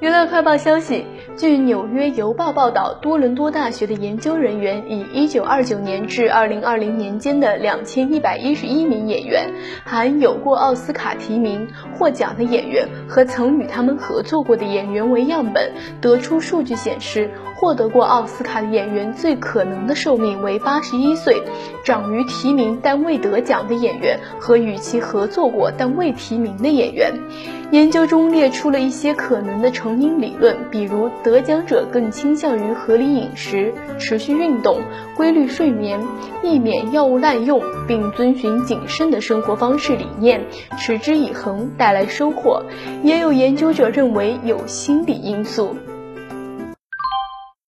娱乐快报消息，据《纽约邮报》报道，多伦多大学的研究人员以1929年至2020年间的2111名演员，含有过奥斯卡提名、获奖的演员和曾与他们合作过的演员为样本，得出数据显示，获得过奥斯卡的演员最可能的寿命为81岁，长于提名但未得奖的演员和与其合作过但未提名的演员。研究中列出了一些可能的成因理论，比如得得奖者更倾向于合理饮食、持续运动、规律睡眠、避免药物滥用，并遵循谨慎的生活方式理念，持之以恒带来收获。也有研究者认为有心理因素。